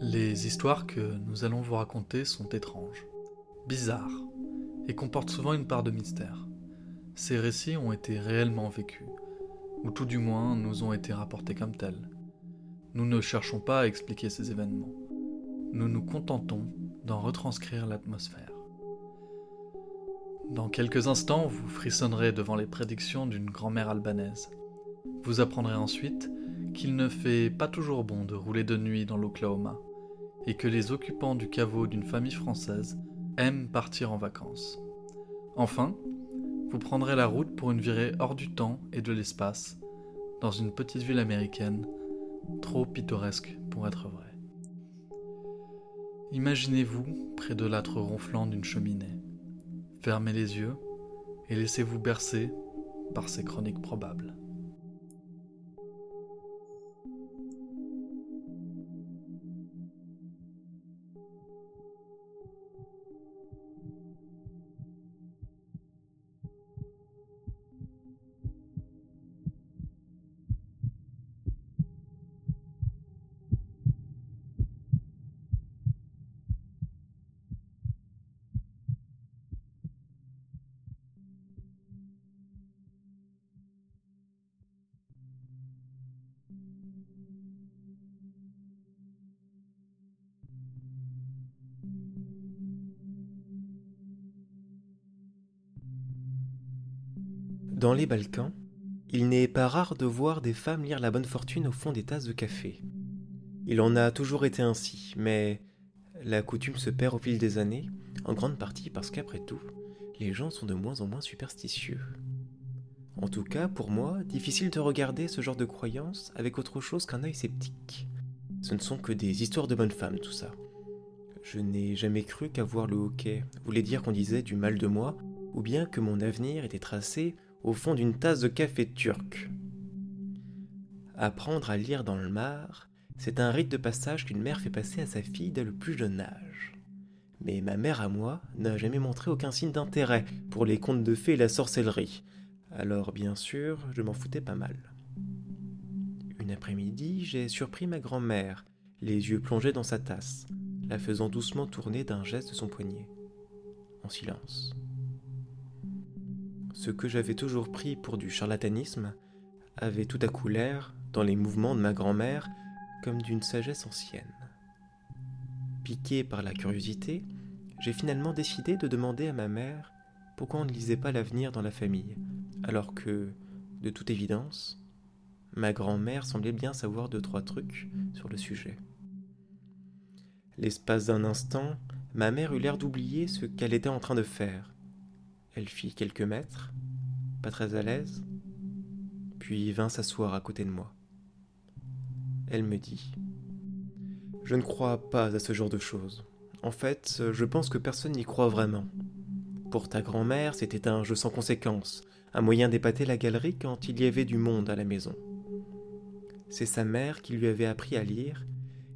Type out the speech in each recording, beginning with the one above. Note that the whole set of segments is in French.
Les histoires que nous allons vous raconter sont étranges, bizarres, et comportent souvent une part de mystère. Ces récits ont été réellement vécus, ou tout du moins nous ont été rapportés comme tels. Nous ne cherchons pas à expliquer ces événements. Nous nous contentons d'en retranscrire l'atmosphère. Dans quelques instants, vous frissonnerez devant les prédictions d'une grand-mère albanaise. Vous apprendrez ensuite qu'il ne fait pas toujours bon de rouler de nuit dans l'Oklahoma, et que les occupants du caveau d'une famille française aiment partir en vacances. Enfin, vous prendrez la route pour une virée hors du temps et de l'espace, dans une petite ville américaine, trop pittoresque pour être vraie. Imaginez-vous près de l'âtre ronflant d'une cheminée. Fermez les yeux et laissez-vous bercer par ces chroniques probables. Dans les Balkans, il n'est pas rare de voir des femmes lire la bonne fortune au fond des tasses de café. Il en a toujours été ainsi, mais la coutume se perd au fil des années, en grande partie parce qu'après tout, les gens sont de moins en moins superstitieux. En tout cas, pour moi, difficile de regarder ce genre de croyances avec autre chose qu'un œil sceptique. Ce ne sont que des histoires de bonnes femmes, tout ça. Je n'ai jamais cru qu'avoir le hockey voulait dire qu'on disait du mal de moi, ou bien que mon avenir était tracé au fond d'une tasse de café turc. Apprendre à lire dans le mar, c'est un rite de passage qu'une mère fait passer à sa fille dès le plus jeune âge. Mais ma mère à moi n'a jamais montré aucun signe d'intérêt pour les contes de fées et la sorcellerie. Alors bien sûr, je m'en foutais pas mal. Une après-midi, j'ai surpris ma grand-mère, les yeux plongés dans sa tasse, la faisant doucement tourner d'un geste de son poignet. En silence. Ce que j'avais toujours pris pour du charlatanisme avait tout à coup l'air, dans les mouvements de ma grand-mère, comme d'une sagesse ancienne. Piqué par la curiosité, j'ai finalement décidé de demander à ma mère pourquoi on ne lisait pas l'avenir dans la famille, alors que, de toute évidence, ma grand-mère semblait bien savoir deux trois trucs sur le sujet. L'espace d'un instant, ma mère eut l'air d'oublier ce qu'elle était en train de faire, elle fit quelques mètres, pas très à l'aise, puis vint s'asseoir à côté de moi. Elle me dit Je ne crois pas à ce genre de choses. En fait, je pense que personne n'y croit vraiment. Pour ta grand-mère, c'était un jeu sans conséquence, un moyen d'épater la galerie quand il y avait du monde à la maison. C'est sa mère qui lui avait appris à lire,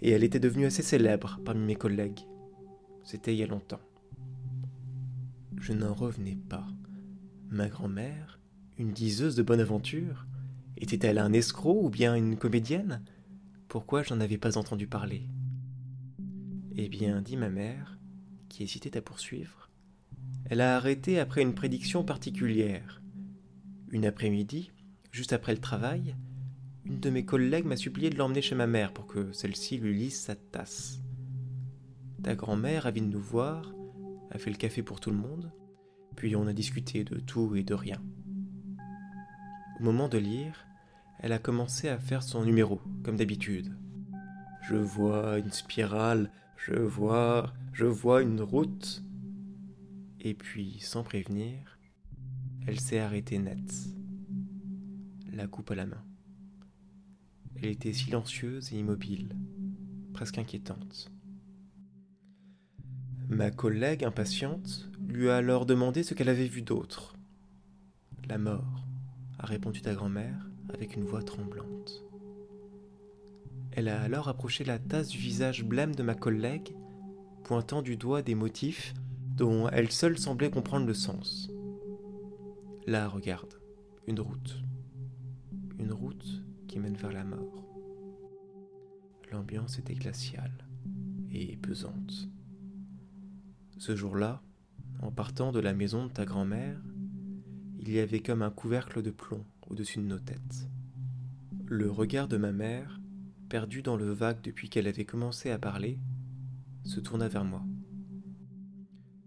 et elle était devenue assez célèbre parmi mes collègues. C'était il y a longtemps. Je n'en revenais pas. Ma grand-mère, une diseuse de bonne aventure, était-elle un escroc ou bien une comédienne? Pourquoi j'en avais pas entendu parler? Eh bien, dit ma mère, qui hésitait à poursuivre, elle a arrêté après une prédiction particulière. Une après-midi, juste après le travail, une de mes collègues m'a supplié de l'emmener chez ma mère pour que celle-ci lui lise sa tasse. Ta grand-mère, avide de nous voir, a fait le café pour tout le monde, puis on a discuté de tout et de rien. Au moment de lire, elle a commencé à faire son numéro, comme d'habitude. Je vois une spirale, je vois, je vois une route. Et puis, sans prévenir, elle s'est arrêtée net, la coupe à la main. Elle était silencieuse et immobile, presque inquiétante. Ma collègue, impatiente, lui a alors demandé ce qu'elle avait vu d'autre. La mort, a répondu ta grand-mère avec une voix tremblante. Elle a alors approché la tasse du visage blême de ma collègue pointant du doigt des motifs dont elle seule semblait comprendre le sens. Là, regarde, une route. Une route qui mène vers la mort. L'ambiance était glaciale et pesante. Ce jour-là, en partant de la maison de ta grand-mère, il y avait comme un couvercle de plomb au-dessus de nos têtes. Le regard de ma mère, perdu dans le vague depuis qu'elle avait commencé à parler, se tourna vers moi.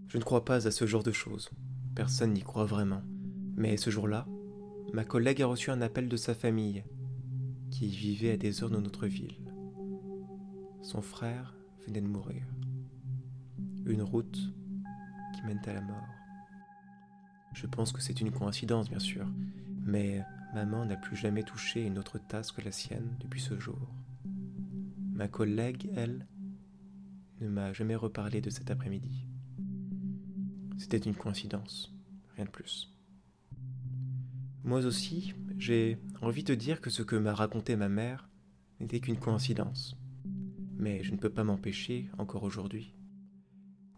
Je ne crois pas à ce genre de choses. Personne n'y croit vraiment. Mais ce jour-là, ma collègue a reçu un appel de sa famille, qui vivait à des heures de notre ville. Son frère venait de mourir. Une route qui mène à la mort. Je pense que c'est une coïncidence, bien sûr, mais maman n'a plus jamais touché une autre tasse que la sienne depuis ce jour. Ma collègue, elle, ne m'a jamais reparlé de cet après-midi. C'était une coïncidence, rien de plus. Moi aussi, j'ai envie de dire que ce que m'a raconté ma mère n'était qu'une coïncidence. Mais je ne peux pas m'empêcher, encore aujourd'hui,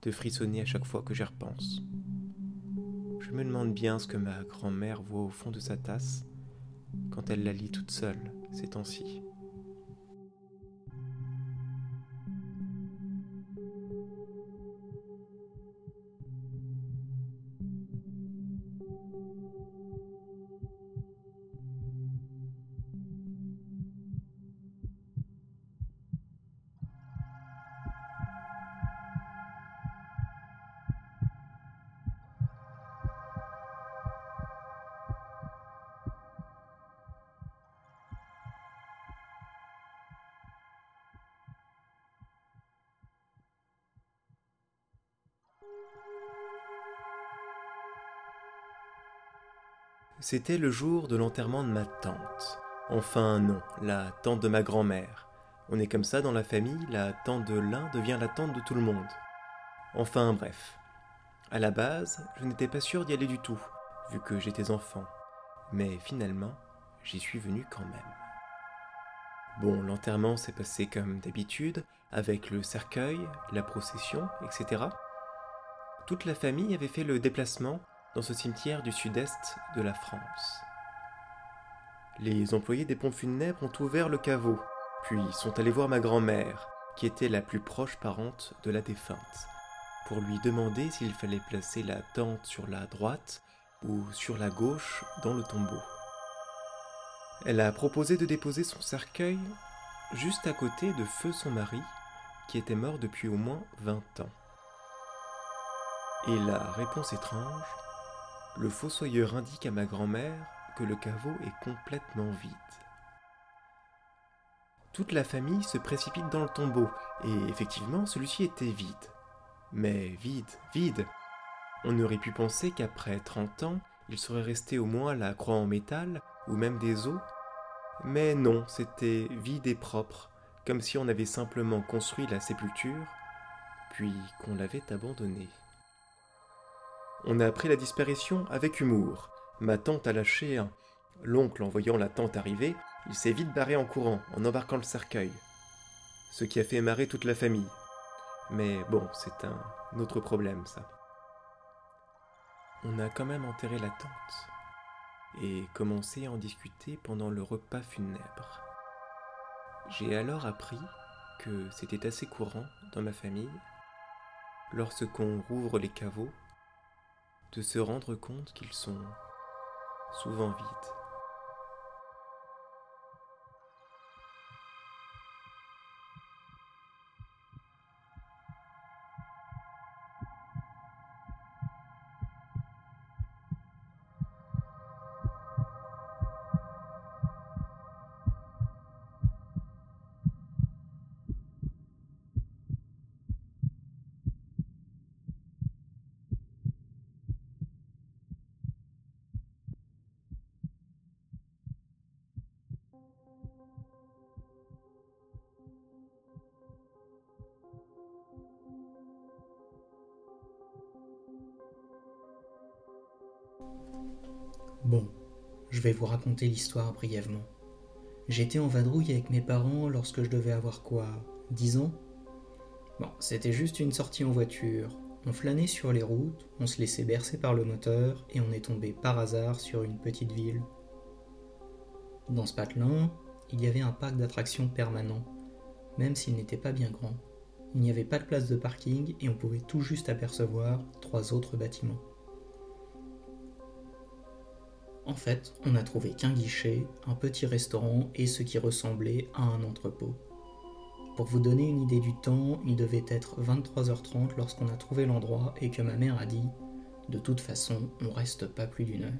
de frissonner à chaque fois que j'y repense. Je me demande bien ce que ma grand-mère voit au fond de sa tasse quand elle la lit toute seule ces temps-ci. C'était le jour de l'enterrement de ma tante. Enfin non, la tante de ma grand-mère. On est comme ça dans la famille, la tante de l'un devient la tante de tout le monde. Enfin bref. À la base, je n'étais pas sûr d'y aller du tout, vu que j'étais enfant. Mais finalement, j'y suis venu quand même. Bon, l'enterrement s'est passé comme d'habitude, avec le cercueil, la procession, etc toute la famille avait fait le déplacement dans ce cimetière du sud-est de la France. Les employés des pompes funèbres ont ouvert le caveau, puis sont allés voir ma grand-mère, qui était la plus proche parente de la défunte, pour lui demander s'il fallait placer la tente sur la droite ou sur la gauche dans le tombeau. Elle a proposé de déposer son cercueil juste à côté de feu son mari, qui était mort depuis au moins vingt ans. Et la réponse étrange, le fossoyeur indique à ma grand-mère que le caveau est complètement vide. Toute la famille se précipite dans le tombeau, et effectivement celui-ci était vide. Mais vide, vide. On aurait pu penser qu'après 30 ans, il serait resté au moins la croix en métal, ou même des os. Mais non, c'était vide et propre, comme si on avait simplement construit la sépulture, puis qu'on l'avait abandonnée. On a appris la disparition avec humour. Ma tante a lâché un. L'oncle, en voyant la tante arriver, il s'est vite barré en courant, en embarquant le cercueil. Ce qui a fait marrer toute la famille. Mais bon, c'est un autre problème, ça. On a quand même enterré la tante et commencé à en discuter pendant le repas funèbre. J'ai alors appris que c'était assez courant dans ma famille, lorsqu'on rouvre les caveaux, de se rendre compte qu'ils sont souvent vides. Je vais vous raconter l'histoire brièvement. J'étais en vadrouille avec mes parents lorsque je devais avoir quoi 10 ans? Bon, c'était juste une sortie en voiture. On flânait sur les routes, on se laissait bercer par le moteur et on est tombé par hasard sur une petite ville. Dans ce patelin, il y avait un parc d'attractions permanent, même s'il n'était pas bien grand. Il n'y avait pas de place de parking et on pouvait tout juste apercevoir trois autres bâtiments. En fait, on n'a trouvé qu'un guichet, un petit restaurant et ce qui ressemblait à un entrepôt. Pour vous donner une idée du temps, il devait être 23h30 lorsqu'on a trouvé l'endroit et que ma mère a dit De toute façon, on reste pas plus d'une heure.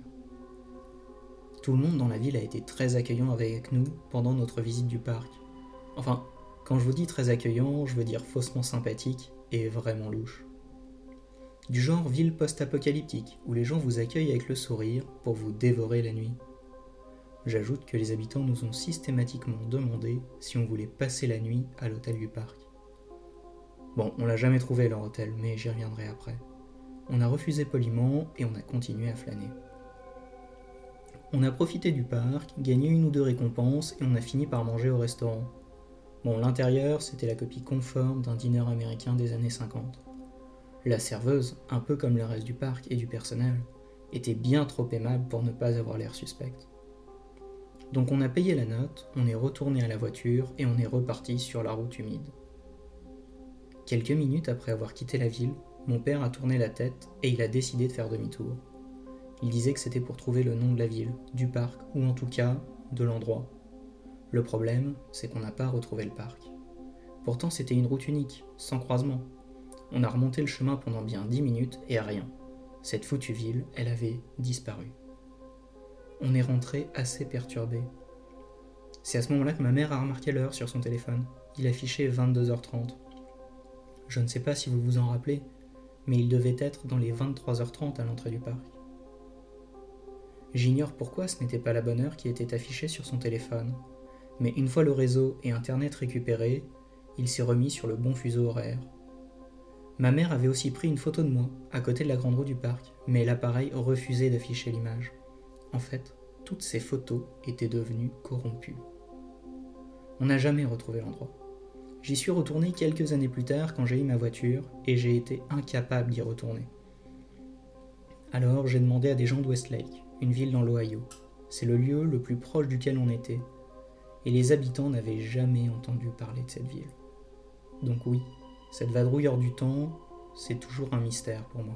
Tout le monde dans la ville a été très accueillant avec nous pendant notre visite du parc. Enfin, quand je vous dis très accueillant, je veux dire faussement sympathique et vraiment louche. Du genre ville post-apocalyptique, où les gens vous accueillent avec le sourire pour vous dévorer la nuit. J'ajoute que les habitants nous ont systématiquement demandé si on voulait passer la nuit à l'hôtel du parc. Bon, on l'a jamais trouvé leur hôtel, mais j'y reviendrai après. On a refusé poliment et on a continué à flâner. On a profité du parc, gagné une ou deux récompenses et on a fini par manger au restaurant. Bon, l'intérieur, c'était la copie conforme d'un dîner américain des années 50. La serveuse, un peu comme le reste du parc et du personnel, était bien trop aimable pour ne pas avoir l'air suspecte. Donc on a payé la note, on est retourné à la voiture et on est reparti sur la route humide. Quelques minutes après avoir quitté la ville, mon père a tourné la tête et il a décidé de faire demi-tour. Il disait que c'était pour trouver le nom de la ville, du parc, ou en tout cas de l'endroit. Le problème, c'est qu'on n'a pas retrouvé le parc. Pourtant, c'était une route unique, sans croisement. On a remonté le chemin pendant bien dix minutes et rien. Cette foutue ville, elle avait disparu on est rentré assez perturbé. C'est à ce moment-là que ma mère a remarqué l'heure sur son téléphone. Il affichait 22h30. Je ne sais pas si vous vous en rappelez, mais il devait être dans les 23h30 à l'entrée du parc. J'ignore pourquoi ce n'était pas la bonne heure qui était affichée sur son téléphone, mais une fois le réseau et Internet récupérés, il s'est remis sur le bon fuseau horaire. Ma mère avait aussi pris une photo de moi, à côté de la grande roue du parc, mais l'appareil refusait d'afficher l'image. En fait, toutes ces photos étaient devenues corrompues. On n'a jamais retrouvé l'endroit. J'y suis retourné quelques années plus tard quand j'ai eu ma voiture et j'ai été incapable d'y retourner. Alors j'ai demandé à des gens de Westlake, une ville dans l'Ohio. C'est le lieu le plus proche duquel on était. Et les habitants n'avaient jamais entendu parler de cette ville. Donc oui, cette vadrouille hors du temps, c'est toujours un mystère pour moi.